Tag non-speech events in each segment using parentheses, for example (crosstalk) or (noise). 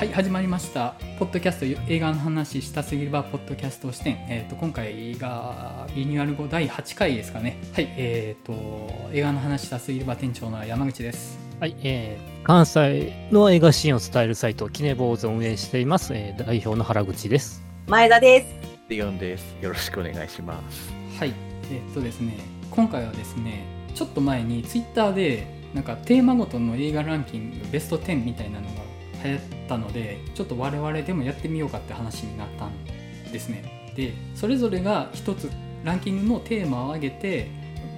はい始まりましたポッドキャスト映画の話したすぎるバーポッドキャスト視点、えー、と今回がリニューアル後第8回ですかねはいえっ、と映画の話したすぎるバー店長の山口ですはい、えー、関西の映画シーンを伝えるサイト、キネボーズを運営しています、えー、代表の原口です。前田です。リオンです。よろしくお願いします。はいえっ、とですね今回はですねちょっと前にツイッターでなんかテーマごとの映画ランキングベスト10みたいなのが流行ったのでちょっと我々でもやってみようかって話になったんですね。でそれぞれが一つランキングのテーマを挙げて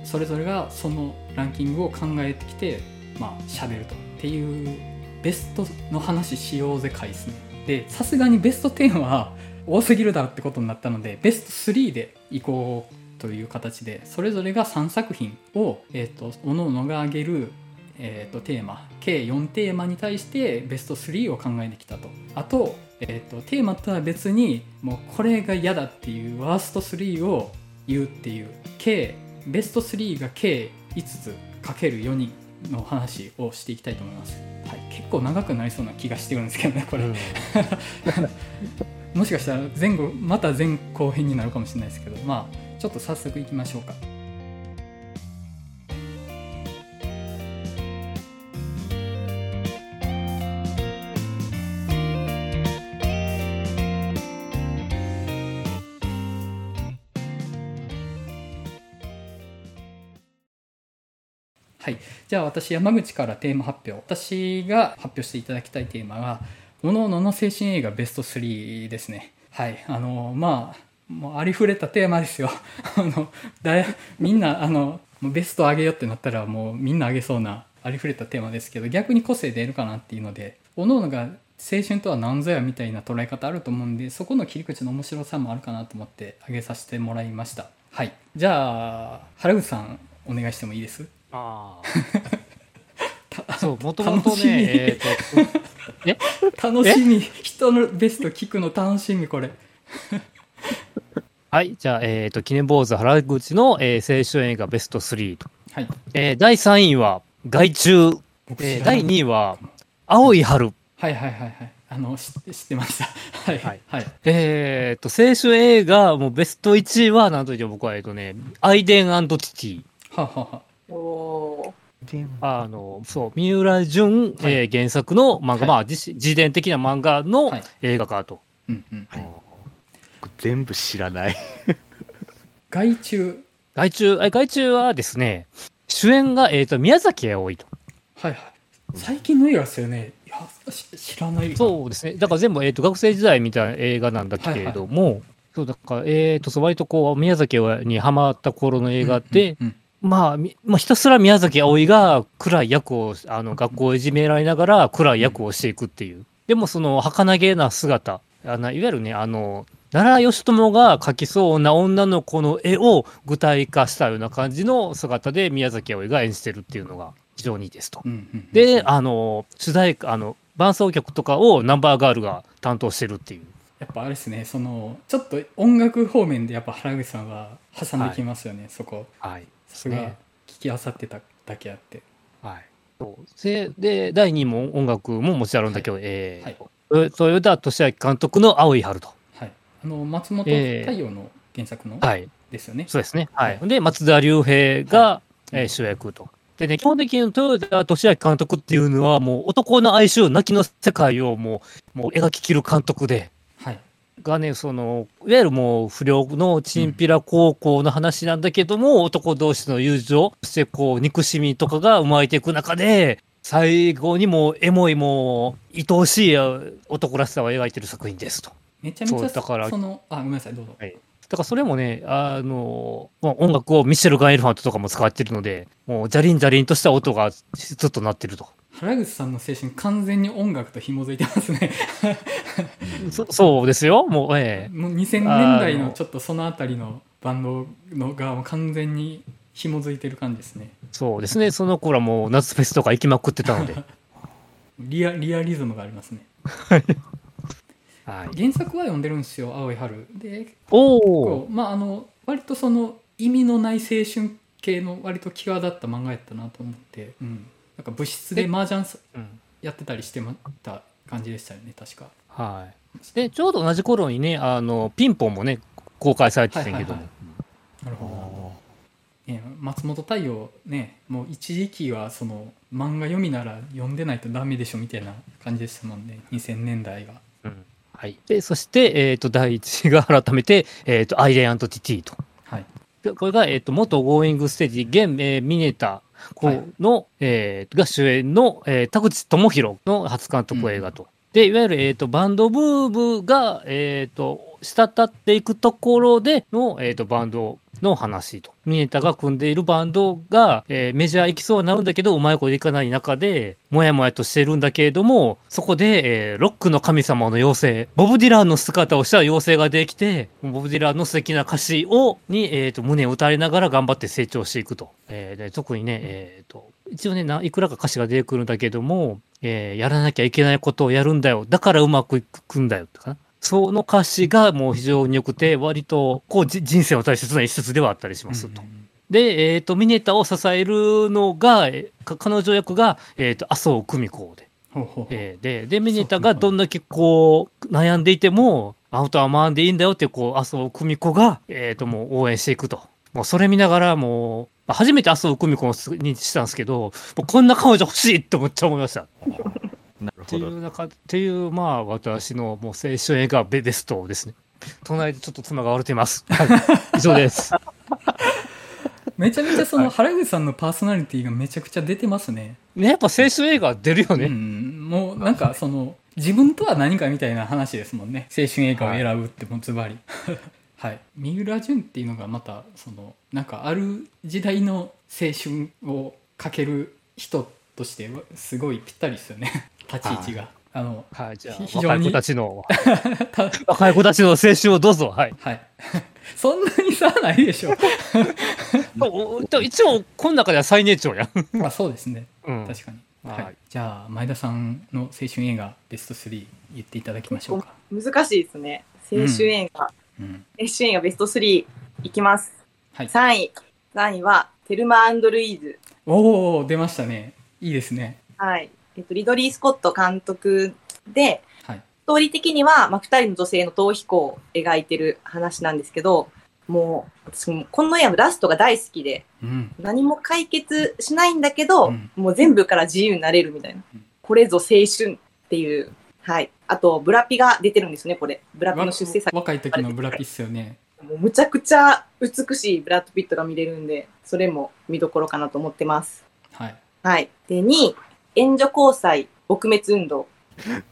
それぞれがそのランキングを考えてきてまあ喋ると。っていうベストの話しようぜ回ですねでさすがにベスト10は多すぎるだろってことになったのでベスト3でいこうという形でそれぞれが3作品を、えー、と各々が挙げる、えー、とテーマ。計4テーマに対してベスト3を考えてきたと。あと,、えー、とテーマとは別にもうこれが嫌だっていうワースト3を言うっていう。計ベスト3が計5つかける4人の話をしていきたいと思います、はい、結構長くなりそうな気がしてるんですけどねこれ、うん。(laughs) もしかしたら前後また前後編になるかもしれないですけどまあちょっと早速いきましょうかじゃあ私山口からテーマ発表。私が発表していただきたいテーマが各々の青春映画ベスト3ですね。はい。あのまあもうありふれたテーマですよ。(laughs) あのだみんなあのベスト上げよってなったらもうみんな上げそうなありふれたテーマですけど逆に個性出るかなっていうので各々が青春とは何ぞやみたいな捉え方あると思うんでそこの切り口の面白さもあるかなと思って上げさせてもらいました。はい。じゃあ原口さんお願いしてもいいです？ああ。(laughs) そう、もともとね、えーと、(laughs) 楽しみ。人のベスト聞くの楽しみこれ。(laughs) はい、じゃあ、えっ、と、キネボーズ原口の、えー青春映画ベスト3と。はい。えー第3位は、害虫。えー第僕知らない2位は、青い春。はいはいはいはい。あの知って知ってました。はい。はい。はい。えっ、と、青春映画、もうベスト1位は、なんといっても僕は、えっ、とね、アイデンティティ。はははおおあの、そう、三浦淳、はい。えー原作の漫画、はい。まあ、自自伝的な漫画のはい。映画化と。うんうん。全部知らない。害虫。害虫、え害虫はですね、主演が、えっ、と、宮崎葵と。はいはい。最近の映画ですよね。いやし知らない。そうですね。だから全部、えっ、と、学生時代みたいな映画なんだけれども、そう、だから、えっ、と、そう割とこう、宮崎葵にハマった頃の映画で、うんうんまあ、みまあ、ひたすら宮崎葵が暗い役を、あの、学校をいじめられながら暗い役をしていくっていう。でも、その、儚げな姿、あのいわゆるね、あの、奈良義朝が描きそうな女の子の絵を具体化したような感じの姿で宮崎葵が演じてるっていうのが非常にいいですと。うんうんで、あの、主題歌、あの、伴奏曲とかをナンバーガールが担当してるっていう。やっぱあれですねそのちょっと音楽方面でやっぱ原口さんは挟んできますよね、そこはい。さすが。ね。聞きあさってただけあって。はい。そう。で、で第2位も音楽ももちろんあるんだけど、えはい。ー豊田俊明監督の青い春と。はい。あの松本えー。太陽の原作のはい。ですよね、そうですね。はい。はで、松田龍平が、はい。えー主役と。でね、基本的に豊田俊明監督っていうのは、もう男の哀愁泣きの世界をもう、もう描ききる監督で、はいがね、その、いわゆるもう不良のチンピラ高校の話なんだけども、男同士の友情、そしてこう、憎しみとかが生まれていく中で、最後にもう、エモいもう、愛おしい男らしさを描いてる作品ですと。めちゃめちゃだからそのあごめんなさいどうぞだからそれもね、あの、まあ音楽をミシェルガン・エルファントとかも使ってるので、もう、ジャリンジャリンとした音がずっと鳴ってると。原口さんの青春完全に音楽と紐づいてますね。(laughs) そそうですよ、もう、ええ。もう2000年代のちょっとそのあたりのバンドのがもう完全に紐づいてる感じですね。そうですね、その頃はもう夏フェスとか行きまくってたので。(laughs) リアリアリズムがありますね。(laughs) はい、原作は読んでるんですよ「青い春」でおまああの割とその意味のない青春系の割と際立った漫画やったなと思って、うん、なんか部室で麻雀やってたりしてました感じでしたよね確かはい。で、ちょうど同じ頃にね、あの、ピンポンもね、公開されてたんやけども。はいなるほど、ね、松本太陽ねもう一時期はその漫画読みなら読んでないとダメでしょみたいな感じでしたもんね2000年代がうんはい。で、そして、えっ、と、第一が改めて、えっ、と、アイレンティティと。はいでこれが、えっ、と、元ゴーイングステージ、現、えーミネタこうの、えーが主演の、えー田口智弘の初監督映画と。で、いわゆる、えっ、と、バンドブームが、えっ、と、滴っていくところでの、えっ、と、バンドの話と。ミネタが組んでいるバンドが、えーメジャー行きそうになるんだけど、うまいこといかない中で、もやもやとしてるんだけれども、そこで、えーロックの神様の妖精、ボブ・ディランの姿をした妖精ができて、ボブ・ディランの素敵な歌詞を、に、えっ、と、胸を打たれながら頑張って成長していくと。えーで特にね、えっ、と、一応ね、ないくらか歌詞が出てくるんだけども、えーやらなきゃいけないことをやるんだよ。だからうまくいくんだよ。とかなその歌詞がもう非常に良くて、割と、こう、じ人生の大切な一節ではあったりしますと。うんうんで、えっ、と、ミネタを支えるのが、彼女役が、えっ、と、麻生久美子で。ほうほうえーで、で、ミネタがどんだけこう、悩んでいても、アウトは回んでいいんだよって、こう、麻生久美子が、えっ、と、もう応援していくと。もうそれ見ながら、もう、初めて麻生久美子をにしたんですけど、もうこんな彼女欲しいってめっちゃ思いました。(laughs) っていなるほど。う中、っていう、まあ、私のもう青春映画ベベストですね。隣でちょっと妻が笑っています。はい。以上です。(laughs) めちゃめちゃその原口さんのパーソナリティがめちゃくちゃ出てますねね、やっぱ青春映画出るよね。うん、もうなんかその自分とは何かみたいな話ですもんね青春映画を選ぶってもうズバリはい三浦淳っていうのがまたそのなんかある時代の青春をかける人としてはすごいぴったりですよね立ち位置があのはい、じゃあ、非常に若い子たちの、(laughs) (laughs) 若い子たちの青春をどうぞ。はい。はい (laughs) そんなに差はないでしょ一応、この中では最年長やん。まあそうですねうん。確かに、はいはい、じゃあ前田さんの青春映画ベスト3言っていただきましょうか、難しいですね。青春映画、うん、青春映画ベスト3いきます。はい3位。3位は、テルマルイーズ。おお出ましたねいいですねはい。えっと、リドリー・スコット監督で、はいストーリー的には、まあ、二人の女性の逃避行を描いてる話なんですけど、もう、私もこの映画のラストが大好きで、うん何も解決しないんだけど、うんもう全部から自由になれるみたいなうん。これぞ青春っていう。はい。あと、ブラピが出てるんですよね、これ。ブラピの出世作。若い時のブラピっすよねもうむちゃくちゃ美しいブラッド・ピットが見れるんで、それも見どころかなと思ってます。はいはい。で、2位、援助交際撲滅運動。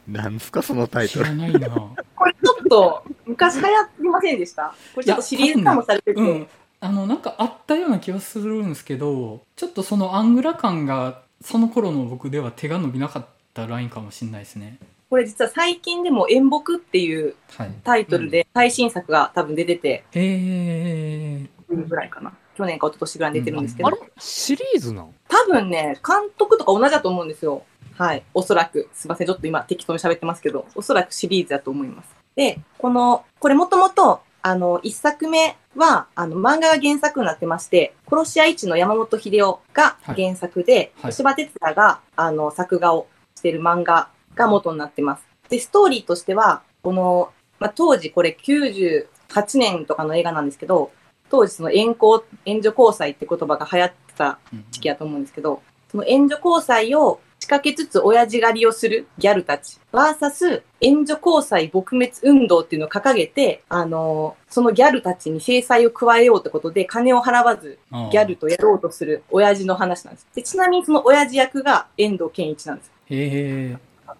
なんすか、そのタイトル。知らないな。これちょっと昔流行りませんでした？これちょっとシリーズ化もされてて、うん。あのなんかあったような気はするんですけどちょっとそのアングラ感がその頃の僕では手が伸びなかったラインかもしれないですね。これ実は最近でも演木っていうはい。タイトルで最新作が多分出てて、へえぐらいかな。去年か一昨年ぐらいに出てるんですけど、あれ？シリーズなん？多分ね、監督とか同じだと思うんですよ。はい。おそらく。すいません。ちょっと今適当に喋ってますけど、おそらくシリーズだと思います。で、この、これもともと、あの、一作目は、あの、漫画が原作になってまして、殺し屋一の山本秀夫が原作で、はい柴哲也が、あの、作画をしてる漫画が元になってます。で、ストーリーとしては、この、まあ、当時これ98年とかの映画なんですけど、当時その援交、援助交際って言葉が流行ってたうん時期やと思うんですけど、その援助交際を仕掛けつつ親父狩りをするギャルたち、バーサス援助交際撲滅運動っていうのを掲げて、あのーそのギャルたちに制裁を加えようってことで金を払わずギャルとやろうとする親父の話なんです。でちなみにその親父役が遠藤健一なんです。へえ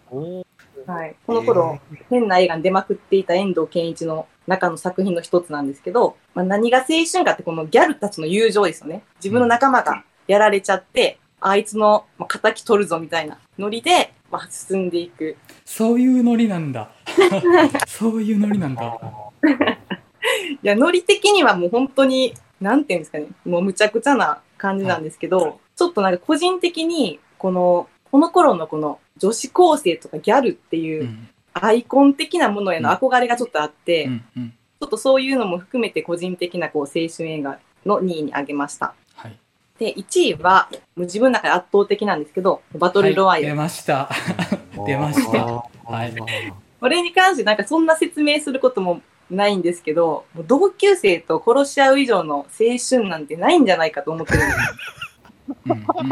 おはい。この頃、変な映画に出まくっていた遠藤健一の中の作品の一つなんですけど、まあ、何が青春かってこのギャルたちの友情ですよね。自分の仲間がやられちゃって、あいつのまあ仇取るぞみたいなノリで、まあ、進んでいく。そういうノリなんだ。(laughs) そういうノリなんだ。(laughs) いや、ノリ的にはもう本当に、なんていうんですかね、もうむちゃくちゃな感じなんですけど、ちょっとなんか個人的に、この、この頃のこの女子高生とかギャルっていううんアイコン的なものへの憧れがちょっとあって、うんうん。ちょっとそういうのも含めて個人的なこう青春映画の2位に挙げました。はい。で、1位は、もう自分の中で圧倒的なんですけど、バトルロワイヤル。はい出ました。(laughs) 出ました。あはい。これに関してなんかそんな説明することもないんですけど、同級生と殺し合う以上の青春なんてないんじゃないかと思ってるんです (laughs) うんうん。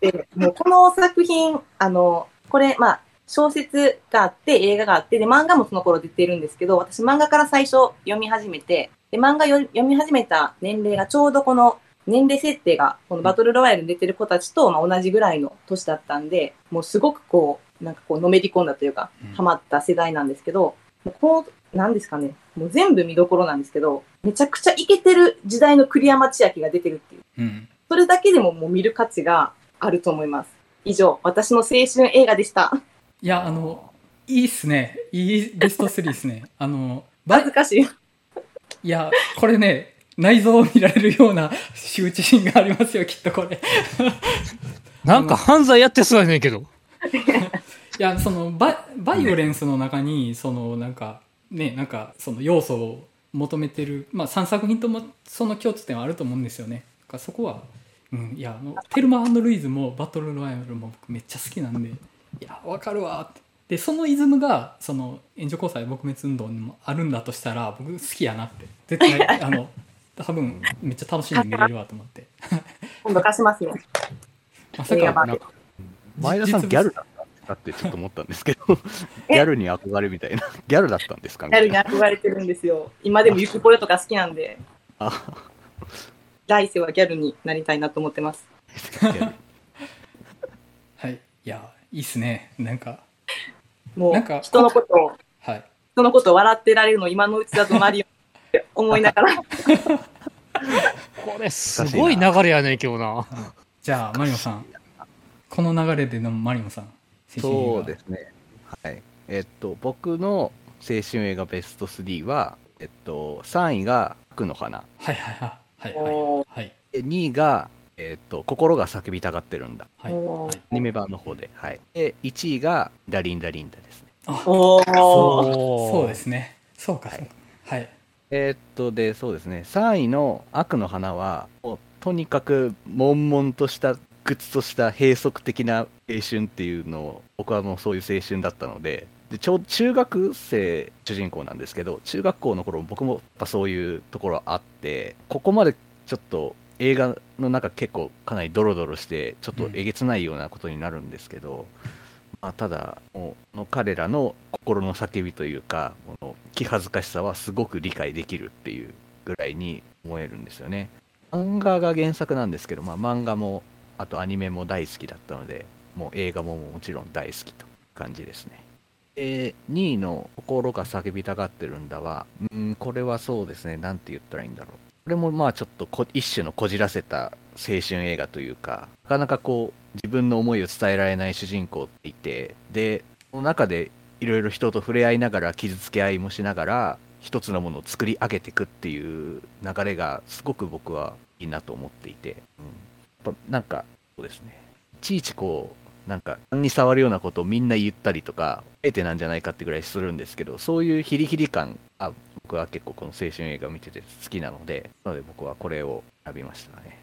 で、もうこの作品、あの、これ、まあ、小説があって、映画があって、で、漫画もその頃出てるんですけど、私漫画から最初読み始めて、で、漫画よ読み始めた年齢がちょうどこの年齢設定が、このバトルロワイヤルに出てる子たちと、まあ、同じぐらいの年だったんで、もうすごくこう、なんかこう、のめり込んだというかうん、ハマった世代なんですけど、もうこう、なんですかね、もう全部見どころなんですけど、めちゃくちゃイケてる時代の栗山千明が出てるっていう。うんそれだけでももう見る価値があると思います。以上、私の青春映画でした。いやあのいいっすね。いいベスト3ですね。(laughs) あのば恥ずかしい。いやこれね内臓を見られるような羞恥心がありますよきっとこれ。(laughs) なんか犯罪やってそうやねんけど。(laughs) いやそのババイオレンスの中にそのなんかねなんかその要素を求めてる、まあ、3作品ともその共通点はあると思うんですよね。だからそこは、うん、いやあのテルマルイーズもバトルロワイヤルも僕めっちゃ好きなんでいやわかるわってでそのイズムがその援助交際撲滅運動にもあるんだとしたら僕好きやなって絶対 (laughs) あの多分めっちゃ楽しんで見れるわと思って今度貸しますね。(laughs) まさか前田さんギャルだったってちょっと思ったんですけど、(laughs) ギャルに憧れみたいな。ギャルだったんですかみギャ。ルに憧れてるんですよ。今でもユキポヨとか好きなんで、あ来世はギャルになりたいなと思ってます。はいいやいいっすね。なんか。もうなんか、人のことを、はい。人のことを笑ってられるの今のうちだとマリオって思いながら、これすごい流れやねんけどな。じゃあマリオさん。この流れでのマリオさんそうですね。はい。えっと、僕の青春映画ベスト3は、えっと、3位が悪の花。はいはいはい。はいはい。で2位が、えっと、心が叫びたがってるんだ。はいはいアニメ版の方で。はい。で、1位が、ダリンダリンダですね。あおーそそうですねそうかはいそうかはいえーっと、で、そうですね。3位の悪の花は、とにかく、悶々とした、屈とした閉塞的な青春っていうのを、僕はもうそういう青春だったので、でちょう中学生主人公なんですけど、中学校の頃僕もやっぱそういうところあって、ここまでちょっと映画の中結構かなりドロドロして、ちょっとえげつないようなことになるんですけど、まあ、ただの彼らの心の叫びというかこの気恥ずかしさはすごく理解できるっていうぐらいに思えるんですよね。漫画が原作なんですけど、まあ、漫画もあとアニメも大好きだったのでもう映画ももちろん大好きという感じですね。で2位の「心が叫びたがってるんだは」うんこれはそうですね。なんて言ったらいいんだろうこれもまあちょっと一種のこじらせた青春映画というかなかなかこう自分の思いを伝えられない主人公っていてでその中でいろいろ人と触れ合いながら傷つけ合いもしながら一つのものを作り上げていくっていう流れがすごく僕はいいなと思っていて、うん、やっぱなんかそうですね。いちいちこうなんか勘に触るようなことをみんな言ったりとか得てなんじゃないかってぐらいするんですけどそういうヒリヒリ感あ僕は結構この青春映画を見てて好きなのでなので僕はこれを選びましたね。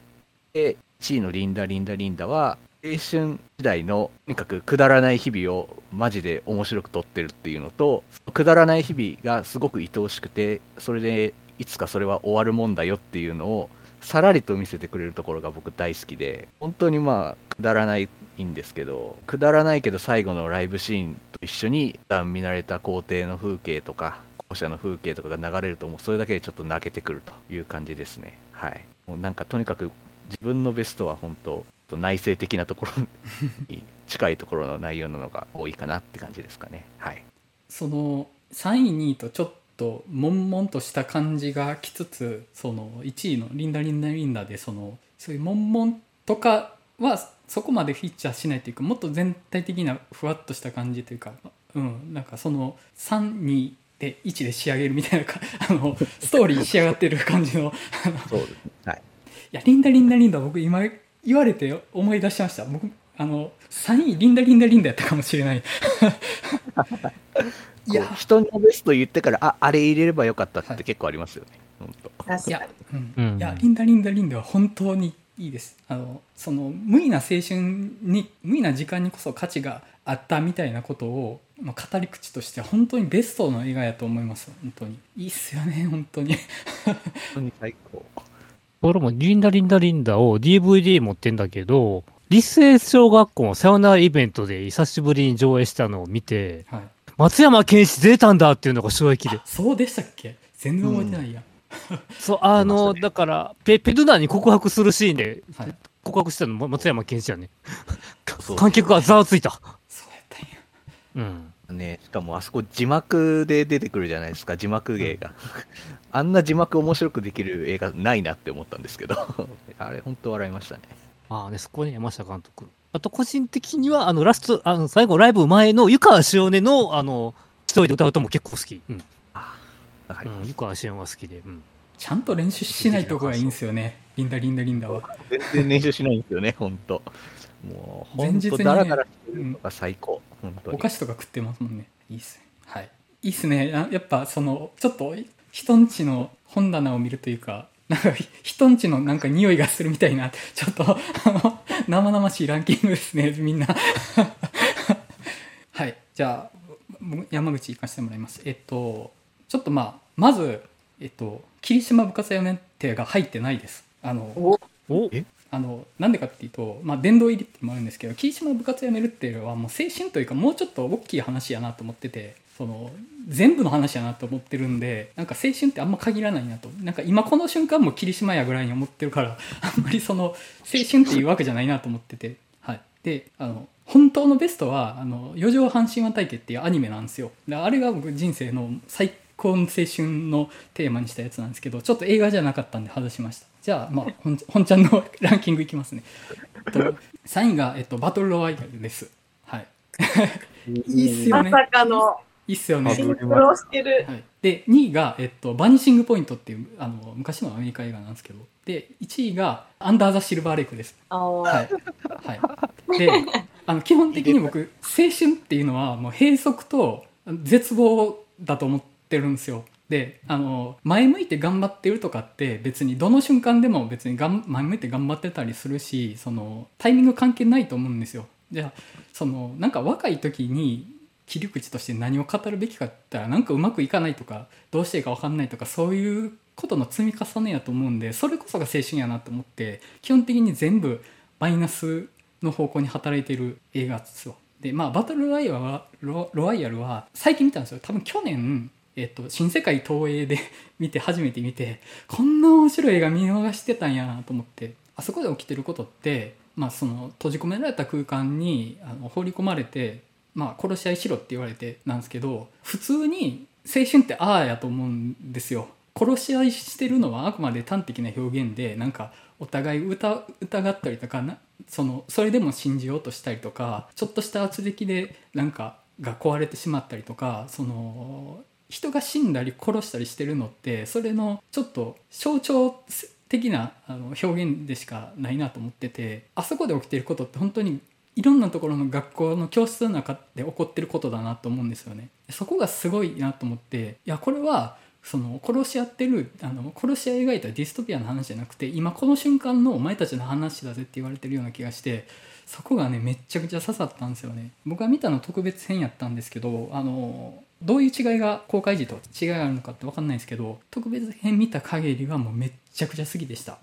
で1位の「リンダリンダリンダ」は青春時代のとにかくくだらない日々をマジで面白く撮ってるっていうのとくだらない日々がすごく愛おしくてそれでいつかそれは終わるもんだよっていうのをさらりと見せてくれるところが僕大好きで本当にまあくだらないんですけどくだらないけど最後のライブシーンと一緒に見慣れた校庭の風景とか校舎の風景とかが流れるともうそれだけでちょっと泣けてくるという感じですね。はい。もうなんかとにかく自分のベストは本当内省的なところに近いところの内容なのが多いかなって感じですかね。はい。その3位2位とちょっと悶々とした感じがきつつその1位の「リンダリンダリンダ」でそのそういう悶々とかはそこまでフィーチャーしないというかもっと全体的なふわっとした感じというかうんなんかその32で1で仕上げるみたいなか (laughs) あのストーリー仕上がってる感じのそうですはいいや、リンダリンダリンダ、僕今言われて思い出しました。僕、あの、3位、リンダリンダリンダやったかもしれない。(laughs) いいや。や、人のベスト言ってからああれ入れればよかったっはい。て結構ありますよね、本当いや確かに。、うん。うんいや、リンダリンダリンダは本当にいいです。あのその無意な青春に無意な時間にこそ価値があったみたいなことを、まあ、語り口として本当にベストの映画やと思います。本当に。いいっすよね本当に。本当に最高。俺もリンダリンダリンダを DVD 持ってんだけど、立成小学校のさよならイベントで久しぶりに上映したのを見て、はい松山健一出たんだっていうのが衝撃であ。そうでしたっけ？全然覚えてないや、そう、あの、ねだから、ペペドゥナに告白するシーンではい告白したのも松山健一やね。そう観客がざわついた。そうやったんやうん。ね、しかもあそこ字幕で出てくるじゃないですか、字幕芸が。(laughs) あんな字幕面白くできる映画ないなって思ったんですけど、(laughs) あれ本当笑いましたね。ああね、そこに山下監督。あと、個人的には、あの、ラスト、あの、最後、ライブ前の湯川しおねの、あの、一人で歌うとも結構好き。うん。わかりますうん、湯川しおが好きで。うん。ちゃんと練習しないとこがいいんですよねリンダリンダリンダは全然練習しないんですよね、(laughs) 本当。もう、本当前日にねダラダラしてるのが最高、本当に。お菓子とか食ってますもんねいいっすねはいいいっすねあやっぱそのちょっと人んちの本棚を見るというかなんかひ人んちのなんか匂いがするみたいなちょっとあの生々しいランキングですねみんな。(laughs) はいじゃあ僕山口行かせてもらいます。えっとちょっとまあまずえっと霧島部活やめてが入ってないです。あのおおえ？あのなんでかっていうと、まあ、殿堂入りっていうのもあるんですけど霧島部活やめるっていうのはもう青春というかもうちょっと大きい話やなと思っててその全部の話やなと思ってるんでなんか青春ってあんま限らないなと。なんか今この瞬間も霧島やぐらいに思ってるから (laughs) あんまりその青春っていうわけじゃないなと思ってて、はい、であの本当のベストは「あの四条半神話体系」っていうアニメなんですよ。であれが僕人生の最高の青春のテーマにしたやつなんですけどちょっと映画じゃなかったんで外しました。じゃあまあ本本ちゃんのランキングいきますね、えっと、3位が、えっと、バトルロワイヤルです。はい。いいっすよまね。さかのいいっすよね。シンクロしてる。はい、で2位が、えっと「バニシング・ポイント」っていうあの昔のアメリカ映画なんですけど。で1位が「アンダー・ザ・シルバー・レイク」ですはい、はい、であの基本的に僕青春っていうのはもう閉塞と絶望だと思ってるんですよ。であの前向いて頑張ってるとかって別にどの瞬間でも別にがん前向いて頑張ってたりするしそのタイミング関係ないと思うんですよ。じゃあそのなんか若い時に切り口として何を語るべきかって言ったらなんかうまくいかないとかどうしていいか分かんないとかそういうことの積み重ねやと思うんでそれこそが青春やなと思って基本的に全部マイナスの方向に働いてる映画ですよ。でまあバトルロワイヤルはロワイヤルは最近見たんですよ。多分去年えっと、新世界東映で見て初めて見てこんな面白い映画見逃してたんやなと思って。あそこで起きてることって、まあ、その閉じ込められた空間にあの放り込まれて、まあ、殺し合いしろって言われてなんですけど普通に青春ってああやと思うんですよ。殺し合いしてるのはあくまで端的な表現でなんかお互い疑ったりとかなそのそれでも信じようとしたりとかちょっとした圧力でなんかが壊れてしまったりとかその人が死んだり殺したりしてるのってそれのちょっと象徴的なあの表現でしかないなと思っててあそこで起きてることって本当にいろんなところの学校の教室の中で起こってることだなと思うんですよね。そこがすごいなと思っていやこれはその殺し合ってるあの殺し合い描いたディストピアの話じゃなくて今この瞬間のお前たちの話だぜって言われてるような気がしてそこがねめっちゃくちゃ刺さったんですよね僕が見たの特別編やったんですけどあのどういう違いが公開時と違いがあるのかって分かんないですけど特別編見た限りはもうめっちゃくちゃ好きでした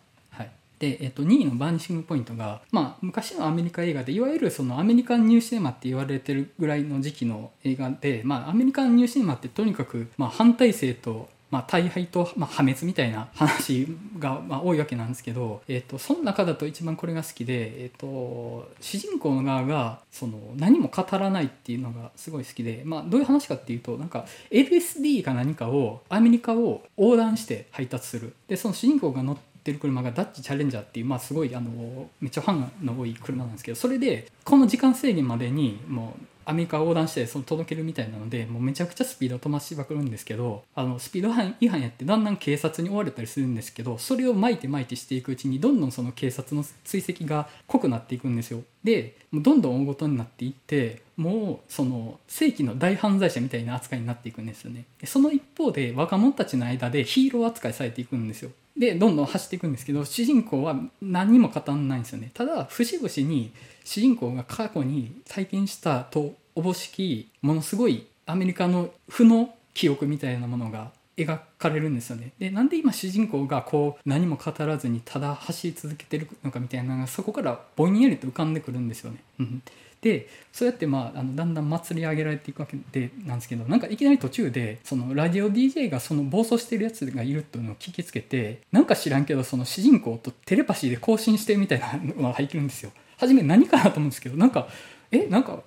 で、えっと、2位のバーニッシングポイントが、まあ、昔のアメリカ映画でいわゆるそのアメリカンニューシネマって言われてるぐらいの時期の映画で、まあ、アメリカンニューシネマってとにかく、まあ、反体制とまあ、大敗と、まあ、破滅みたいな話が、まあ、多いわけなんですけど、えー、とその中だと一番これが好きで、えー、と主人公の側がその何も語らないっていうのがすごい好きで、まあ、どういう話かっていうとなんか LSD か何かをアメリカを横断して配達する。でその主人公が乗ってる車がダッチチャレンジャーっていう、まあ、すごいあのめっちゃファンの多い車なんですけどそれでこの時間制限までにもうアメリカ横断してその届けるみたいなのでもうめちゃくちゃスピードを飛ばしまくるんですけどあのスピード違反やってだんだん警察に追われたりするんですけどそれを巻いて巻いてしていくうちにどんどんその警察の追跡が濃くなっていくんですよ。でもうどんどん大ごとになっていってもうその正規の大犯罪者みたいな扱いになっていくんですよね。その一方で若者たちの間でヒーロー扱いされていくんですよ。でどんどん走っていくんですけど主人公は何も語らないんですよね。ただ節々に主人公が過去に体験したとおぼしきものすごいアメリカの負の記憶みたいなものが描かれるんですよねでなんで今主人公がこう何も語らずにただ走り続けてるのかみたいなのがそこからぼんやりと浮かんでくるんですよね。うんでそうやって、まあ、あのだんだん祭り上げられていくわけでなんですけどなんかいきなり途中でそのラジオ DJ がその暴走してるやつがいるっていうのを聞きつけてなんか知らんけどその主人公とテレパシーで交信してるみたいなのが入ってるんですよ。初め何かなと思うんですけどなんかえなんか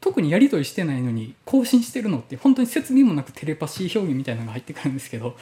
特にやり取りしてないのに更新してるのって本当に説明もなくテレパシー表現みたいなのが入ってくるんですけど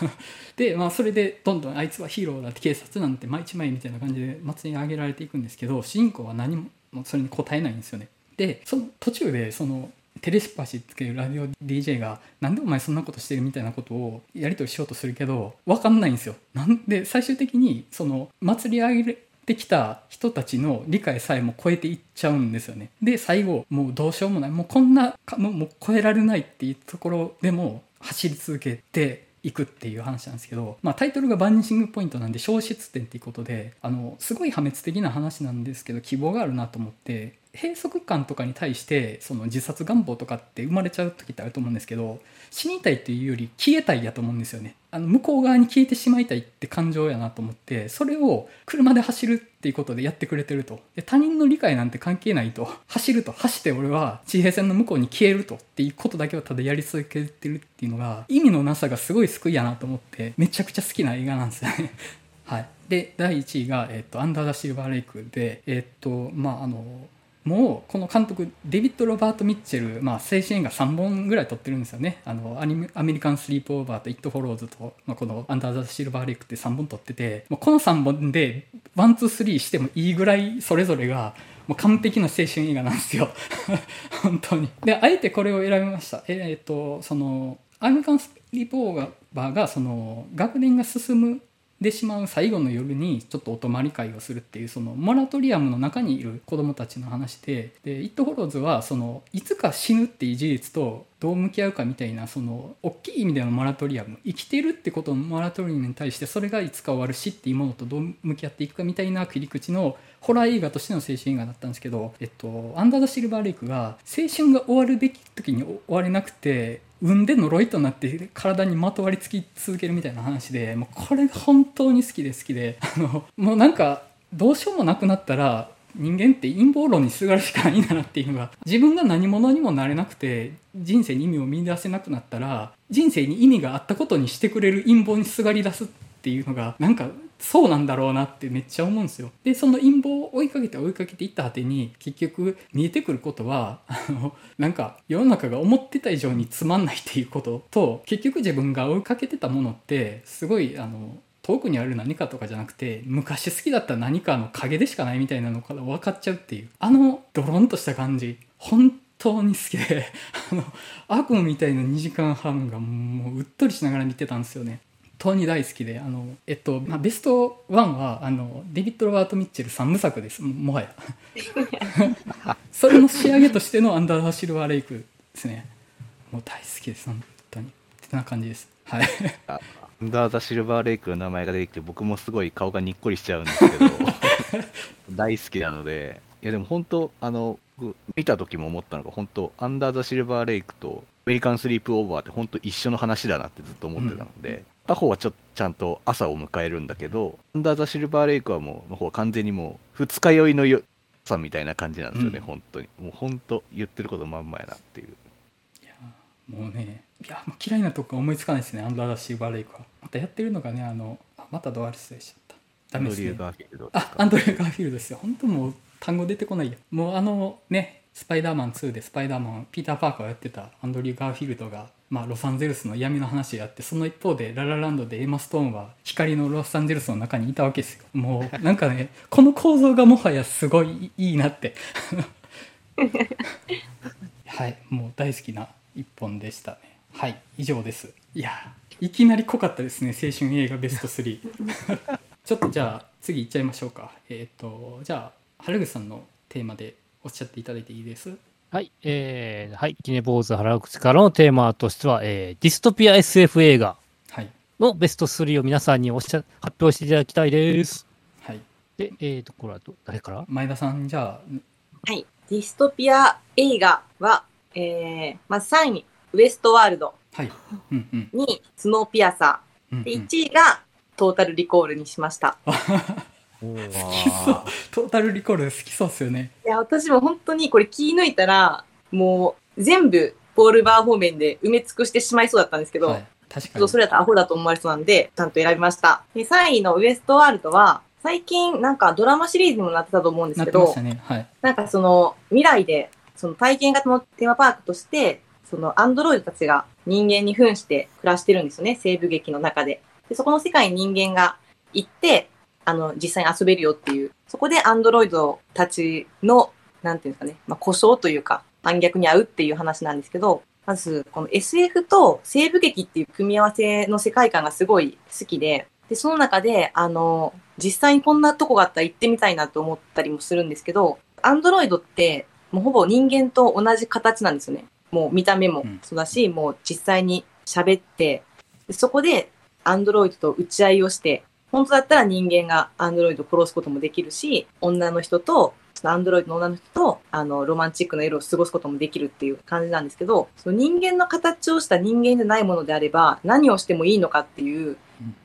(laughs) でまあそれでどんどんあいつはヒーローだって警察なんて毎日毎みたいな感じで祭りに上げられていくんですけど主人公は何もそれに答えないんですよね。でその途中でそのテレパシーつけるラジオ DJ が「なんでお前そんなことしてる?」みたいなことをやり取りしようとするけど分かんないんですよ。なんで最終的にその祭り上げてきた人たちの理解さえも超えていっちゃうんですよね。で最後もうどうしようもないもうこんなもう超えられないっていうところでも走り続けていくっていう話なんですけど、まあ、タイトルがバニシングポイントなんで消失点っていうことであのすごい破滅的な話なんですけど希望があるなと思って閉塞感とかに対してその自殺願望とかって生まれちゃう時ってあると思うんですけど死にたいっていうより消えたいやと思うんですよね。あの向こう側に消えてしまいたいって感情やなと思ってそれを車で走るっていうことでやってくれてると。で他人の理解なんて関係ないと。走ると走って俺は地平線の向こうに消えるとっていうことだけをただやり続けてるっていうのが意味のなさがすごい救いやなと思ってめちゃくちゃ好きな映画なんですよね。(laughs) はい、で第1位が、えっと「アンダー・ザ・シルバー・レイクで」えっとまああのもうこの監督デビッド・ロバート・ミッチェル、まあ、青春映画3本ぐらい撮ってるんですよね。あのアニメアメリカン・スリープ・オーバーと「イット・フォローズと」まあ、この「アンダー・ザ・シルバー・レイク」って3本撮っててもうこの3本で one two three してもいいぐらいそれぞれがもう完璧な青春映画なんですよ。(laughs) 本当に。であえてこれを選びました。えーっとそのアメリカン・スリープ・オーバーがその学年が進むでしまう最後の夜にちょっとお泊まり会をするっていうそのモラトリアムの中にいる子供たちの話でで「イット・フォローズ」はそのいつか死ぬっていう事実とどう向き合うかみたいなその大きい意味でのモラトリアム生きてるってことのモラトリアムに対してそれがいつか終わる死っていうものとどう向き合っていくかみたいな切り口のホラー映画としての青春映画だったんですけど、えっと、アンダー・ザ・シルバー・レイクが青春が終わるべき時に終われなくて産んで呪いとなって体にまとわりつき続けるみたいな話でもうこれが本当に好きで好きであのもうなんかどうしようもなくなったら人間って陰謀論にすがるしかないんだなっていうのが自分が何者にもなれなくて人生に意味を見出せなくなったら人生に意味があったことにしてくれる陰謀にすがり出すっていうのがなんかそうなんだろうなってめっちゃ思うんですよ。でその陰謀を追いかけて追いかけていった果てに結局見えてくることはあのなんか世の中が思ってた以上につまんないっていうことと結局自分が追いかけてたものってすごいあの遠くにある何かとかじゃなくて昔好きだった何かの影でしかないみたいなのから分かっちゃうっていうあのドロンとした感じ本当に好きであの悪夢みたいな2時間半がもううっとりしながら見てたんですよね。本当に大好きであの、えっとまあ、ベスト1はあのデビッド・ロバート・ミッチェル3部作です。ももはや。(laughs) それの仕上げとしての「アンダー・ザ・シルバー・レイク」ですね。もう大好きです本当に。ってな感じです。はい。アンダー・ザ・シルバー・レイクの名前が出てきて僕もすごい顔がにっこりしちゃうんですけど (laughs) 大好きなので。いやでも本当あの僕見た時も思ったのが本当アンダー・ザ・シルバー・レイクとアメリカン・スリープ・オーバーって本当一緒の話だなってずっと思ってたので、他方はちょっとちゃんと朝を迎えるんだけどアンダー・ザ・シルバー・レイクはもうの方は完全にもう二日酔いのよさみたいな感じなんですよね、うん。本当に。もう本当言ってることまんまやなっていう。いやもうねいやもう嫌いなとこ思いつかないですねアンダー・ザ・シルバー・レイクは。またやってるのがねあのあまたドアルスでしちゃった。ダメですね。アンドリュー・ガーフィールドですか？あアンドリュー・ガーフィールドですよ。本当もう単語出てこないよ。もうあのねスパイダーマン2でスパイダーマンピーター・パーカーをやってたアンドリュー・ガーフィールドが、まあ、ロサンゼルスの闇の話をやってその一方でララランドでエマ・ストーンは光のロサンゼルスの中にいたわけですよ。もうなんかね (laughs) この構造がもはやすごいいいなって。(laughs) はいもう大好きな一本でしたね。はい以上です。いやいきなり濃かったですね青春映画ベスト3 (laughs) ちょっとじゃあ次いっちゃいましょうか。えっ、とじゃあ原口さんのテーマでおっしゃっていただいていいです？はい、えー、はい、キネ坊主原口からのテーマとしては、えー、ディストピア SF 映画はい。のベスト3を皆さんにおっしゃ発表していただきたいです。はい。で、えーと、これはど誰から？前田さんじゃあ。はい。ディストピア映画は、えー、まず3位にウエストワールド、はい。うんうん。2位スノーピアサうんー、で1位がトータルリコールにしました。(laughs) あトータルリコール好きそうっすよね。いや、私も本当にこれ気抜いたら、もう全部ポールバー方面で埋め尽くしてしまいそうだったんですけど、はい。確かに。それだとアホだと思われそうなんで、ちゃんと選びました。で、3位のウエストワールドは、最近なんかドラマシリーズにもなってたと思うんですけどなってました、ね。はい。なんかその未来で、その体験型のテーマパークとして、そのアンドロイドたちが人間に扮して暮らしてるんですよね、西部劇の中で。で、そこの世界に人間が行って、あの、実際に遊べるよっていう、そこでアンドロイドたちの、なんていうんですかね、まあ、故障というか、反逆に遭うっていう話なんですけど、まず、この SF と西部劇っていう組み合わせの世界観がすごい好きで、で、その中で、あの、実際にこんなとこがあったら行ってみたいなと思ったりもするんですけど、アンドロイドって、もうほぼ人間と同じ形なんですよね。もう見た目もそうだし、もう実際に喋って、でそこでアンドロイドと打ち合いをして、本当だったら人間がアンドロイドを殺すこともできるし、女の人と、アンドロイドの女の人と、あの、ロマンチックな夜を過ごすこともできるっていう感じなんですけど、その人間の形をした人間でないものであれば、何をしてもいいのかっていう、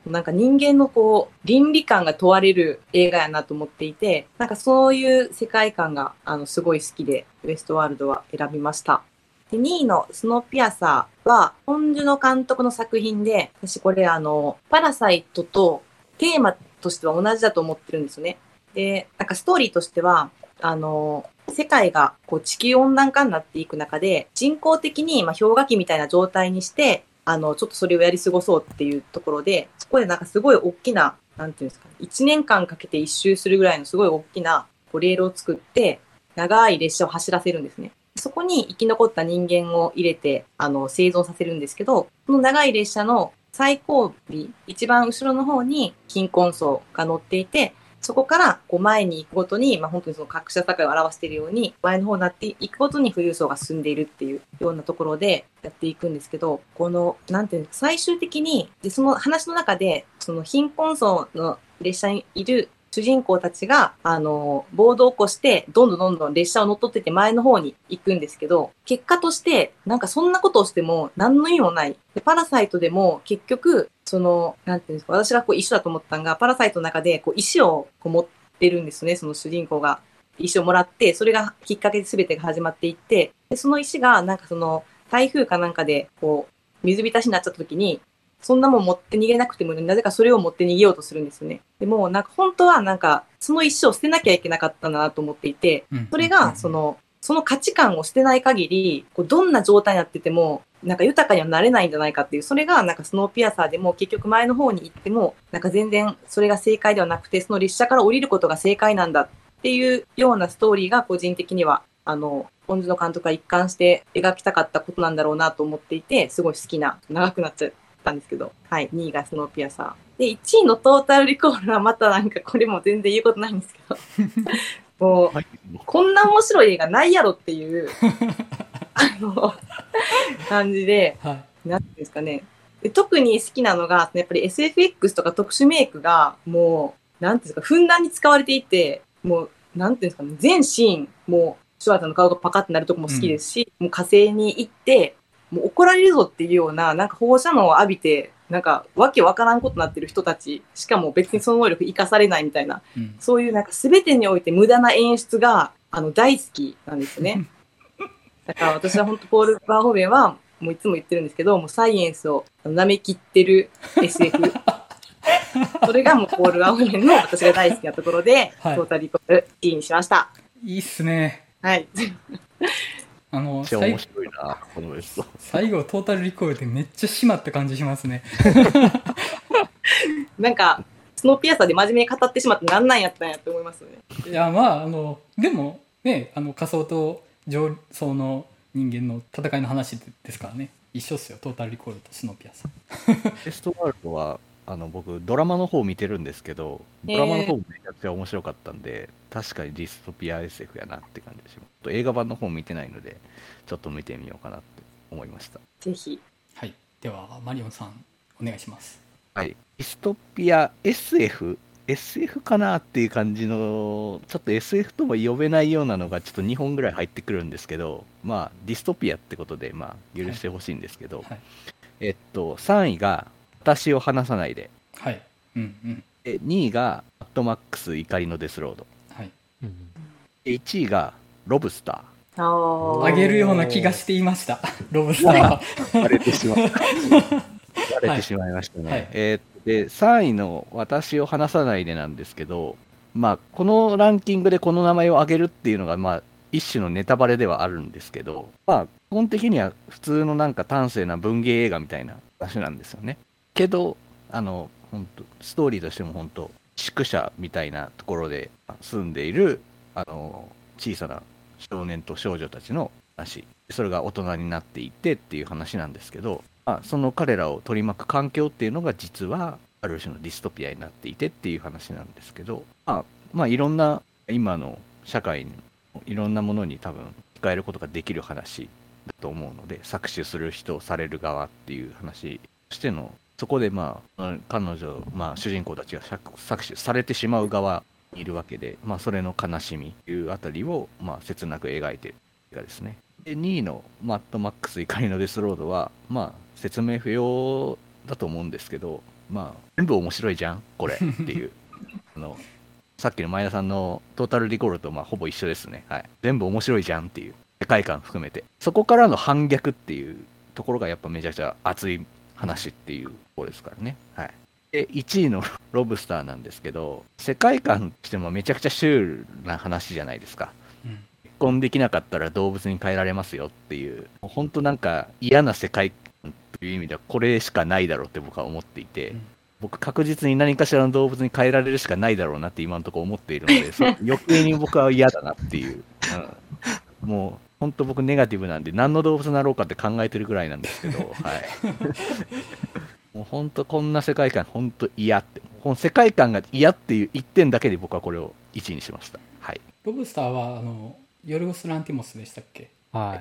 なんか人間のこう、倫理観が問われる映画やなと思っていて、なんかそういう世界観が、あの、すごい好きで、ウエストワールドは選びました。で、2位のスノーピアサーは、本樹の監督の作品で、私これあの、パラサイトとテーマとしては同じだと思ってるんですよね。で、なんかストーリーとしては、あの、世界がこう地球温暖化になっていく中で、人工的にま氷河期みたいな状態にして、あの、ちょっとそれをやり過ごそうっていうところで、そこでなんかすごい大きな、なんていうんですか、1年間かけて一周するぐらいのすごい大きなこうレールを作って、長い列車を走らせるんですね。そこに生き残った人間を入れて、あの、生存させるんですけど、その長い列車の最後尾、一番後ろの方に貧困層が乗っていて、そこからこう前に行くごとに、まあ、本当にその格差社会を表しているように、前の方になっていくごとに富裕層が進んでいるっていうようなところでやっていくんですけど、この、なんていうの、最終的に、で、その話の中で、その貧困層の列車にいる主人公たちが、あの、ボードを起こして、どんどんどんどん列車を乗っ取ってて前の方に行くんですけど、結果として、なんかそんなことをしても何の意味もない。で、パラサイトでも結局、その、なんていうんですか、私がこう一緒だと思ったのが、パラサイトの中で、こう石をこう持ってるんですね、その主人公が。石をもらって、それがきっかけで全てが始まっていって、で、その石が、なんかその、台風かなんかで、こう、水浸しになっちゃった時に、そんなもん持って逃げなくてもいいのになぜかそれを持って逃げようとするんですよね。でも、なんか本当はなんか、その石を捨てなきゃいけなかったんだなと思っていて、うん。それが、その、その価値観を捨てない限り、こうどんな状態になってても、なんか豊かにはなれないんじゃないかっていう、それがなんかスノーピアサーでも結局前の方に行っても、なんか全然それが正解ではなくて、その列車から降りることが正解なんだっていうようなストーリーが個人的には、あの、本樹の監督が一貫して描きたかったことなんだろうなと思っていて、すごい好きな、長くなっちゃったんですけど、はい、2位がスノーピアサー。で、1位のトータルリコールはまたなんかこれも全然言うことないんですけど、(laughs) もう、はい。こんな面白い映画ないやろっていう、(laughs) あの、感じで、はいなんですかね。で特に好きなのが、やっぱり SFX とか特殊メイクが、もう、なんていうんですか、ふんだんに使われていて、もう、なんていうんですかね、全シーン、もう、シュワーザーの顔がパカってなるとこも好きですし、もう火星に行って、もう怒られるぞっていうような、なんか放射能を浴びて、なんか、わけわからんことになってる人たち、しかも別にその能力活かされないみたいな、うんそういうなんか全てにおいて無駄な演出が、あの、大好きなんですよね。(laughs) だから私は本当ポール・バーホーベンは、もういつも言ってるんですけど、もうサイエンスを舐めきってる SF。(laughs) それがもうポール・バーホーベンの私が大好きなところで、はいトータルリコール D にしました。いいっすねはい。あのめっちゃ最面白いな、このベスト。最後トータルリコールでめっちゃ締まった感じしますね (laughs) なんか、スノーピアサーで真面目に語ってしまってなんなんやったんやって思いますよね。いやまああのでもねあの仮想と上層の人間の戦いの話ですからね一緒っすよトータルリコールとスノーピアさんベストワールドは、あの僕、ドラマの方見てるんですけど、ドラマの方もめちゃくちゃ面白かったんで、確かにディストピア SF やなって感じでします。と映画版の方見てないので、ちょっと見てみようかなって思いました。ぜひ。はいではマリオンさんお願いしますはい。ディストピア SF? SF かなっていう感じの、ちょっと SF とも呼べないようなのがちょっと2本ぐらい入ってくるんですけど、まあ、ディストピアってことで、まあ、許してほしいんですけど、はいえっと、3位が、私を離さないで。はいうんうんで2位が、マッドマックス怒りのデスロード。はいうんで1位が、ロブスタあーあげるような気がしていました (laughs) ロブスターはー。割れてしまった。(laughs) 割れてしまいましたね。はいえーで、3位の私を離さないでなんですけど、まあ、このランキングでこの名前を挙げるっていうのが、まあ、一種のネタバレではあるんですけど、まあ、基本的には普通のなんか端正な文芸映画みたいな話なんですよね。けど、あの、本当ストーリーとしても本当宿舎みたいなところで住んでいる、あの、小さな少年と少女たちの話。それが大人になっていってっていう話なんですけど、まあ、その彼らを取り巻く環境っていうのが実はある種のディストピアになっていてっていう話なんですけど、まあ、まあいろんな今の社会のいろんなものに多分使えることができる話だと思うので搾取する人をされる側っていう話としてのそこでまあ彼女、まあ、主人公たちが搾取されてしまう側にいるわけで、まあ、それの悲しみというあたりを、まあ、切なく描いている映画ですね。で2位のマッドマックス怒りのデスロードは、まあ、説明不要だと思うんですけど、まあ、全部面白いじゃん、これっていう。(laughs) あのさっきの前田さんのトータルリコールとまあほぼ一緒ですね。はい。全部面白いじゃんっていう世界観含めて。そこからの反逆っていうところがやっぱめちゃくちゃ熱い話っていうところですからね。はい。で、1位のロブスターなんですけど、世界観としてもめちゃくちゃシュールな話じゃないですか。うん結婚できなかったら動物に変えられますよっていう、本当なんか嫌な世界観という意味ではこれしかないだろうって僕は思っていて、うん僕確実に何かしらの動物に変えられるしかないだろうなって今のところ思っているので、(laughs) そう余計に僕は嫌だなっていう、うん、もう本当僕ネガティブなんで何の動物になろうかって考えてるぐらいなんですけど、(laughs) はい。もう本当こんな世界観本当嫌って、この世界観が嫌っていう一点だけで僕はこれを1位にしました。はい。ロブスターはあのヨルゴス・ランティモスでしたっけ？は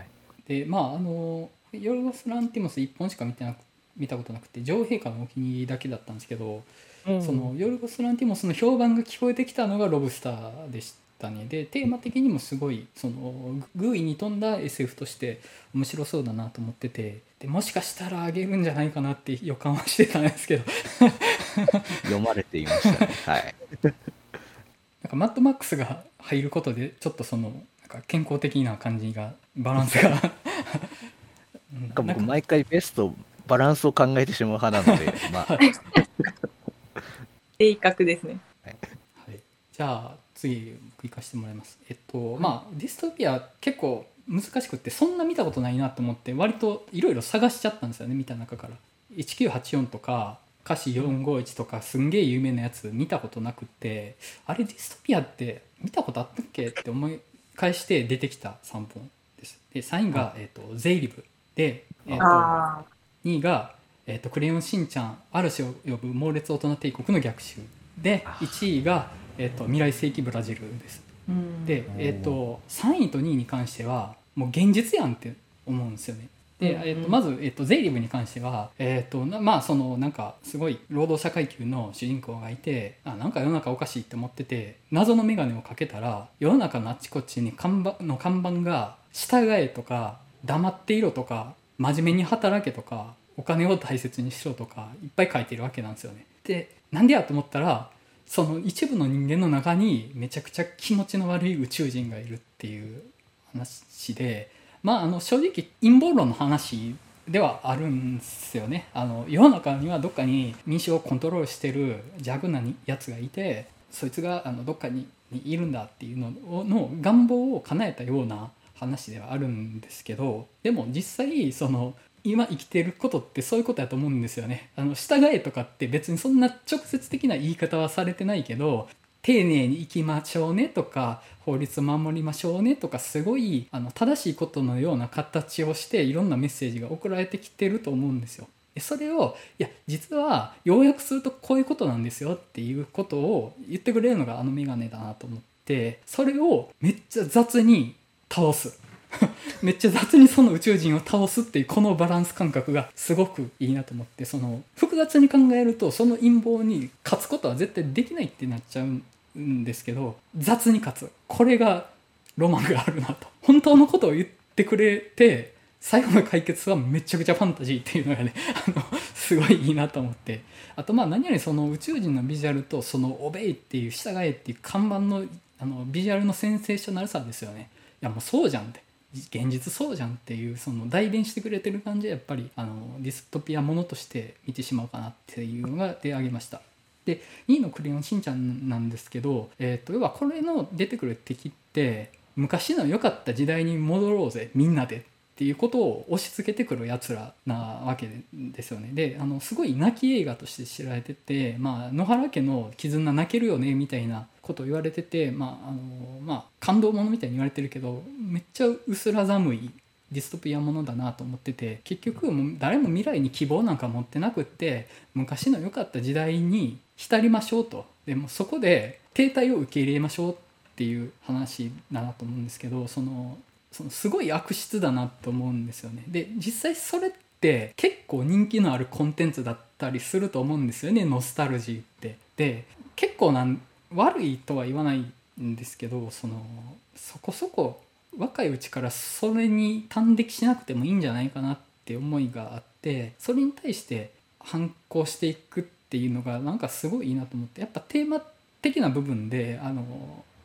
い。でまああのヨルゴス・ランティモス1本しか見てなく見たことなくて女王陛下のお気に入りだけだったんですけど、そのヨルゴス・ランティモスの評判が聞こえてきたのがロブスターでしたね。でテーマ的にもすごいそのグーイに富んだ SF として面白そうだなと思っててでもしかしたらあげるんじゃないかなって予感はしてたんですけど。(laughs) 読まれていましたね。はい。(laughs) なんかマッドマックスが入ることでちょっとそのなんか健康的な感じがバランスが。(laughs) うん。なんか僕毎回ベストバランスを考えてしまう派なので、まあ、正確ですね。はい、じゃあ次。僕行かせてもらいます。えっとまあディストピア結構難しくってそんな見たことないなと思って割といろいろ探しちゃったんですよね見た中から。1984とか歌詞451とかすんげえ有名なやつ見たことなくってあれディストピアって見たことあったっけ？って思い返して出てきた3本です。で3位が、えっとゼイリブ。で、えっとあ2位が、えーと「クレヨンしんちゃん嵐を呼ぶ猛烈大人帝国の逆襲」で1位が、えーと「未来世紀ブラジル」です。ーうん。で、えー、と3位と2位に関してはもう現実やんって思うんですよね。で、うんえー、とまず、えー、とゼイリブに関しては、えーとなまあそのなんかすごい労働者階級の主人公がいてあなんか世の中おかしいって思ってて謎の眼鏡をかけたら世の中のあっちこっちに看板の看板が「従え」とか「黙っていろ」とか「真面目に働け」とか「お金を大切にしろ」とかいっぱい書いてるわけなんですよね。でなんでやと思ったらその一部の人間の中にめちゃくちゃ気持ちの悪い宇宙人がいるっていう話でまああの正直陰謀論の話ではあるんですよね。あの世の中にはどっかに民主をコントロールしてる邪悪なやつがいてそいつがあのどっかにいるんだっていうのの願望を叶えたような話ではあるんですけどでも実際その今生きてることってそういうことだと思うんですよね。あの従えとかって別にそんな直接的な言い方はされてないけど丁寧に生きましょうねとか法律を守りましょうねとかすごいあの正しいことのような形をしていろんなメッセージが送られてきてると思うんですよ。それをいや実は要約するとこういうことなんですよっていうことを言ってくれるのがあのメガネだなと思ってそれをめっちゃ雑に倒す (laughs) めっちゃ雑にその宇宙人を倒すっていうこのバランス感覚がすごくいいなと思ってその複雑に考えるとその陰謀に勝つことは絶対できないってなっちゃうんですけど雑に勝つ。これがロマンがあるなと。本当のことを言ってくれて最後の解決はめちゃくちゃファンタジーっていうのがね (laughs) あのすごいいいなと思って。あとまあ何よりその宇宙人のビジュアルとその「オベイ」っていう従えっていう看板のあのビジュアルのセンセーショナルさですよね。いやもうそうじゃんって。現実そうじゃんっていうその代弁してくれてる感じでやっぱりあのディストピアものとして見てしまうかなっていうのが出挙げました。で2位の「クレヨンしんちゃん」なんですけど、えー、と要はこれの出てくる敵って昔の良かった時代に戻ろうぜみんなでっていうことを押し付けてくるやつらなわけですよね。であのすごい泣き映画として知られてて、まあ、野原家の絆泣けるよねみたいなことを言われてて、まああのまあ、感動ものみたいに言われてるけどめっちゃ薄ら寒いディストピアものだなと思ってて結局もう誰も未来に希望なんか持ってなくって昔の良かった時代に浸りましょうとでもそこで停滞を受け入れましょうっていう話だなと思うんですけどそのそのすごい悪質だなと思うんですよね。で実際それって結構人気のあるコンテンツだったりすると思うんですよねノスタルジーって。で結構なん悪いとは言わないんですけどそのそこそこ若いうちからそれに端的しなくてもいいんじゃないかなって思いがあってそれに対して反抗していくっていうのがなんかすごいいいなと思ってやっぱテーマ的な部分であの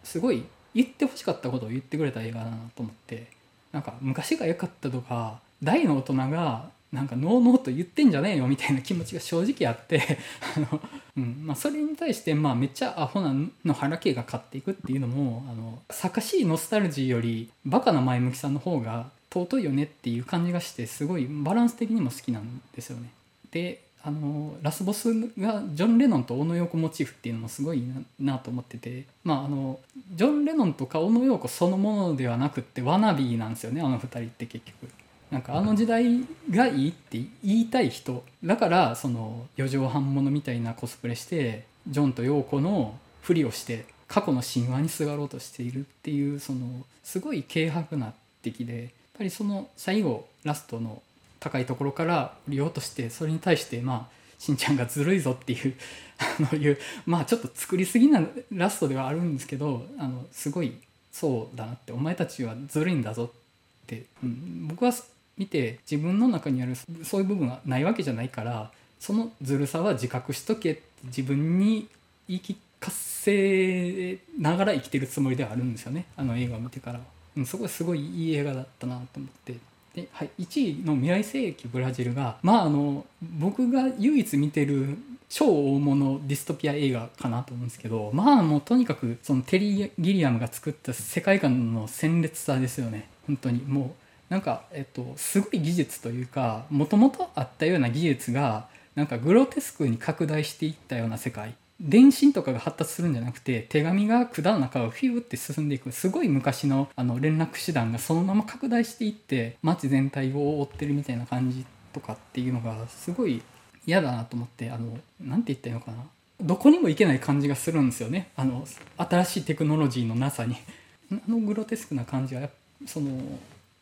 すごい言ってほしかったことを言ってくれた映画だなと思ってなんか昔が良かったとか大の大人がなんかノーノーと言ってんじゃねえよみたいな気持ちが正直あって (laughs) あの、うんまあ、それに対してまあめっちゃアホなの原家が勝っていくっていうのもあのかしいノスタルジーよりバカな前向きさんの方が尊いよねっていう感じがしてすごいバランス的にも好きなんですよね。であのラスボスがジョン・レノンと小野陽子モチーフっていうのもすごいなと思っててまああのジョン・レノンとか小野陽子そのものではなくってワナビーなんですよねあの2人って結局。なんかあの時代がいいって言いたい人だからその四畳半ものみたいなコスプレしてジョンと陽子のふりをして過去の神話にすがろうとしているっていうそのすごい軽薄な敵でやっぱりその最後ラストの高いところから降りようとしてそれに対してまあしんちゃんがずるいぞっていう (laughs) あのいうまあちょっと作りすぎなラストではあるんですけどあのすごいそうだなってお前たちはずるいんだぞって、うん、僕は見て自分の中にあるそういう部分がないわけじゃないからそのずるさは自覚しとけって自分に言い聞かせながら生きてるつもりではあるんですよね。あの映画を見てからは、うん、そこはすごいいい映画だったなと思って。で、はい、1位の「未来世紀ブラジルが」まああの僕が唯一見てる超大物ディストピア映画かなと思うんですけどまあもうとにかくそのテリー・ギリアムが作った世界観の鮮烈さですよね。本当にもうなんか、えっと、すごい技術というかもともとあったような技術がなんかグロテスクに拡大していったような世界。電信とかが発達するんじゃなくて手紙が管の中をフィューって進んでいく。すごい昔のあの連絡手段がそのまま拡大していって街全体を覆ってるみたいな感じとかっていうのがすごい嫌だなと思ってあのなんて言ったらいいのかな。どこにも行けない感じがするんですよね。あの新しいテクノロジーのなさに。(laughs) あのグロテスクな感じはその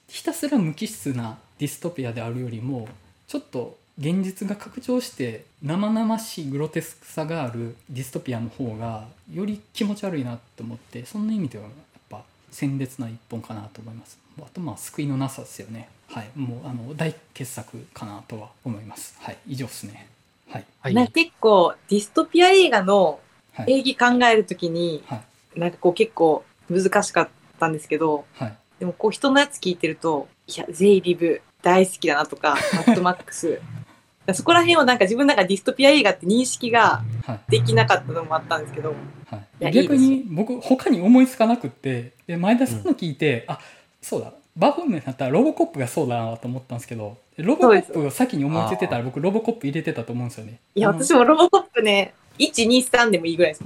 ひたすら無機質なディストピアであるよりもちょっと現実が拡張して生々しいグロテスクさがあるディストピアの方がより気持ち悪いなと思ってそんな意味ではやっぱ鮮烈な一本かなと思います。あとまあ救いのなさですよね。はい。もうあの大傑作かなとは思います。はい。以上ですね。はい、はい。な結構ディストピア映画のはい演技考えるときに、はい。なんかこう結構難しかったんですけど、はい。でもこう人のやつ聞いてると、いや、ゼイリブ大好きだなとか、マッドマックス。そこら辺をなんか自分の中でディストピア映画って認識がはいできなかったのもあったんですけど、はい逆に僕他に思いつかなくってで前田さんの聞いて、あそうだバフォームだったらロボコップがそうだなと思ったんですけどロボコップを先に思いついてたら僕ロボコップ入れてたと思うんですよねいや、私もロボコップね、1、2、3でもいいぐらいです。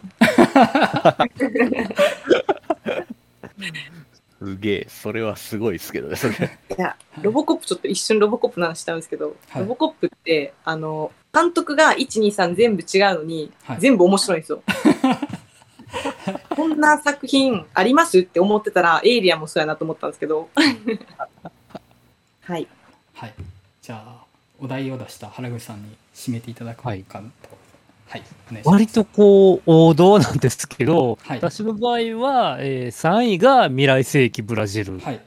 すげえ、それはすごいですけどね、それ。いや、ロボコップちょっと一瞬ロボコップの話したんですけど、はいロボコップって、あの、監督が1、2、3全部違うのに、はい全部面白いんですよ。こんな作品ありますって思ってたら、エイリアンもそうやなと思ったんですけど。(laughs) はい。はいじゃあお題を出した原口さんに締めていただこうかとはい、お願い割とこう、王道なんですけど、はい私の場合は、えー3位が未来世紀ブラジル。はい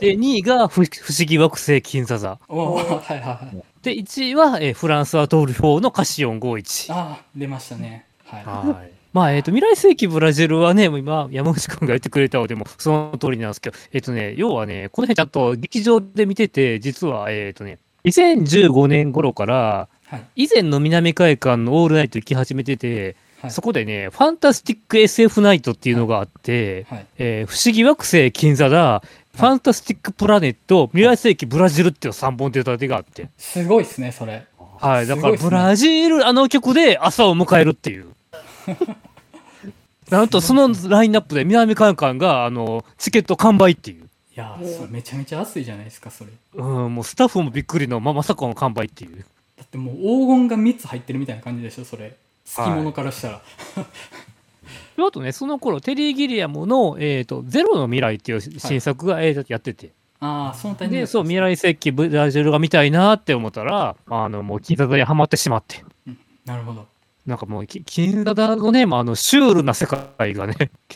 で、2位が不不思議惑星金座座。はいはいはいで、1位は、えーフランスはトルフォーのカシオン551。ああ出ましたねはいはい。まあ、えっ、と、未来世紀ブラジルはね、今、山口くんが言ってくれたのでも、その通りなんですけど、えっ、とね、要はね、この辺ちゃんと劇場で見てて、実は、えっ、とね、2015年頃から、はい。以前の南海館のオールナイト行き始めてて、はい。そこでね、ファンタスティック SF ナイトっていうのがあって、はい。えー不思議惑星キン・ザ・ザ、ファンタスティックプラネット、未来世紀ブラジルっていう3本立てがあって、すごいですねそれ。はい、だからブラジル、あの曲で朝を迎えるっていう。(laughs) なんとそのラインナップで南海館があのチケット完売っていう。いやーそれめちゃめちゃ熱いじゃないですかそれ。うん、もうスタッフもびっくりの、ままさかの完売っていう。だってもう黄金が3つ入ってるみたいな感じでしょそれ。好き者からしたら、(laughs) あとね、その頃テリー・ギリアムの、えーと「ゼロの未来」っていう新作が、えーやってて。ああそのタイミングで、そう、未来世紀ブラジルが見たいなって思ったら、あの、もう金座にハマってしまって。なるほど、なんかもう、き金座のね、まああの、シュールな世界がね、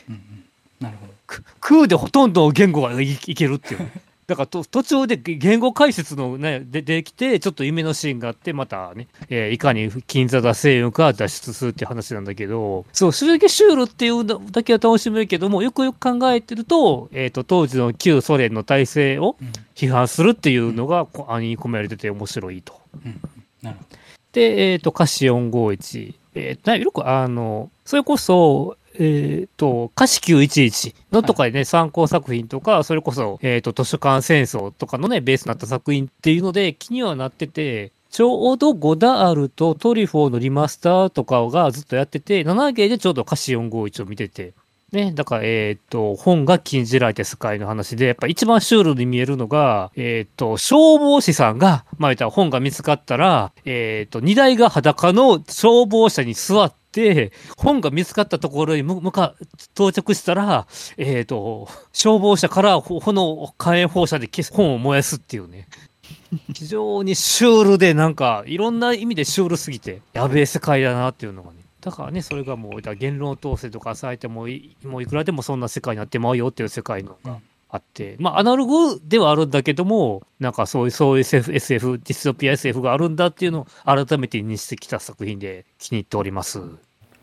うんうん、なるほど。く空でほとんど言語がいいけるっていう。だからと途中で言語解説のね、でできて、ちょっと夢のシーンがあって、またね、えーいかに金座だ星雲から脱出するっていう話なんだけど、そう、それだけシュールっていうのだけは楽しめるけども、よくよく考えてると、えっ、と、当時の旧ソ連の体制をうん批判するっていうのが、こあに込められてて面白いと。うんうんなるほどで、えっ、と、歌詞451。えっ、と、よく、あの、それこそ、えっ、と、歌詞911のとかでね、参考作品とか、それこそ、えっ、と、図書館戦争とかのね、ベースになった作品っていうので、気にはなってて、ちょうどゴダールとトリフォーのリマスターとかがずっとやってて、7ゲーでちょうど歌詞451を見てて、ね、だから、えっ、と、本が禁じられた世界の話で、やっぱ一番シュールに見えるのが、えっ、と、消防士さんが、まあ、言ったら本が見つかったら、えっ、と、荷台が裸の消防車に座って、本が見つかったところに向か、到着したら、えっ、と、消防車から炎、火炎放射で消す本を燃やすっていうね。非常にシュールで、なんか、いろんな意味でシュールすぎて、やべえ世界だなっていうのがね。だからね、それがもう、だ言論統制とかされてもい、もういくらでもそんな世界になってまうよっていう世界のがあって、まあ、アナログではあるんだけども、なんかそういう、そういう SF、SF ディストピア SF があるんだっていうのを改めて認識きた作品で気に入っております。やっ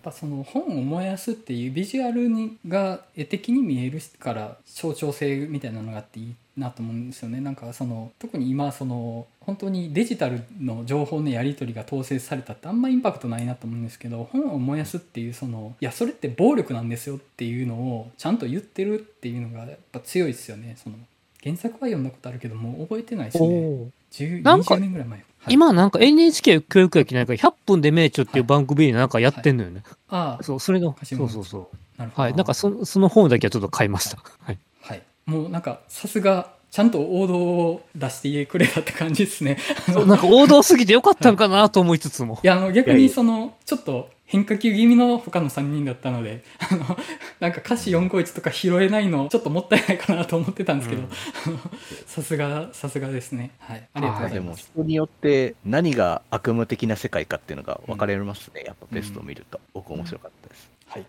ぱその本を燃やすっていうビジュアルにが絵的に見えるから象徴性みたいなのがあっていいなと思うんですよね。なんかその特に今その本当にデジタルの情報のやり取りが統制されたってあんまインパクトないなと思うんですけど本を燃やすっていうそのいやそれって暴力なんですよっていうのをちゃんと言ってるっていうのがやっぱ強いですよね。その原作は読んだことあるけどもう覚えてないですね。10なんか20年ぐらい前、はい。今なんか NHK 教育劇なんか100分で名著っていう番組でなんかやってんのよね。ああそう、それの、そうそうそう。なるほど。はい。なんかそその本だけはちょっと買いました。はい。はい、もうなんかさすがちゃんと王道を出してくれたって感じですね。(laughs) そうなんか王道すぎてよかったんかなと思いつつも。いやあの逆にそのちょっと変化球気味の他の3人だったのであの (laughs) なんか歌詞451とか拾えないのちょっともったいないかなと思ってたんですけど。(laughs) さすがさすがですね。はい。ありがとうございます、人によって何が悪夢的な世界かっていうのが分かれますね、やっぱベストを見ると、僕面白かったです。はい